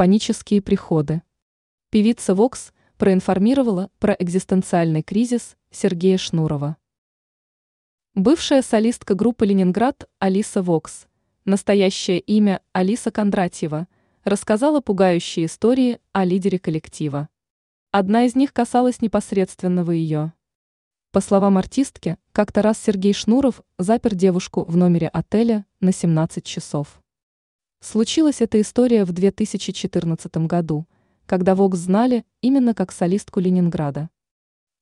Панические приходы. Певица Вокс проинформировала про экзистенциальный кризис Сергея Шнурова. Бывшая солистка группы «Ленинград» Алиса Вокс, настоящее имя Алиса Кондратьева, рассказала пугающие истории о лидере коллектива. Одна из них касалась непосредственного ее. По словам артистки, как-то раз Сергей Шнуров запер девушку в номере отеля на 17 часов. Случилась эта история в 2014 году, когда Вокс знали именно как солистку Ленинграда.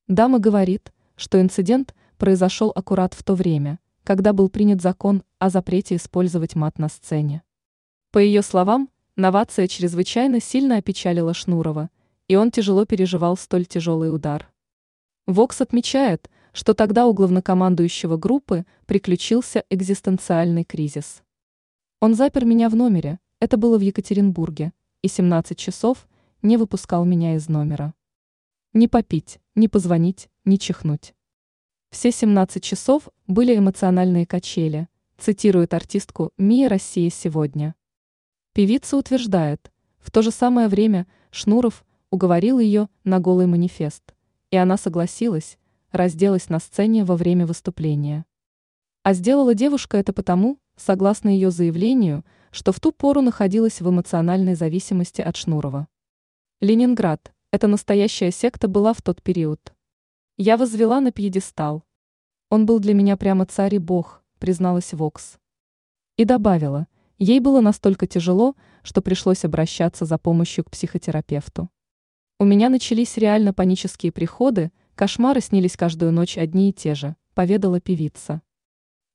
Дама говорит, что инцидент произошел аккурат в то время, когда был принят закон о запрете использовать мат на сцене. По ее словам, новация чрезвычайно сильно опечалила Шнурова, и он тяжело переживал столь тяжелый удар. Вокс отмечает, что тогда у главнокомандующего группы приключился экзистенциальный кризис. Он запер меня в номере, это было в Екатеринбурге, и 17 часов не выпускал меня из номера. Не попить, не позвонить, не чихнуть. Все 17 часов были эмоциональные качели, цитирует артистку «Мия Россия сегодня». Певица утверждает, в то же самое время Шнуров уговорил ее на голый манифест, и она согласилась, разделась на сцене во время выступления. А сделала девушка это потому, согласно ее заявлению, что в ту пору находилась в эмоциональной зависимости от Шнурова. Ленинград – это настоящая секта была в тот период. Я возвела на пьедестал. Он был для меня прямо царь и бог, призналась Вокс. И добавила, ей было настолько тяжело, что пришлось обращаться за помощью к психотерапевту. У меня начались реально панические приходы, кошмары снились каждую ночь одни и те же, поведала певица.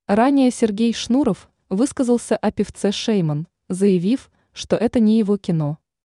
Ранее Сергей Шнуров высказался о певце Шейман, заявив, что это не его кино.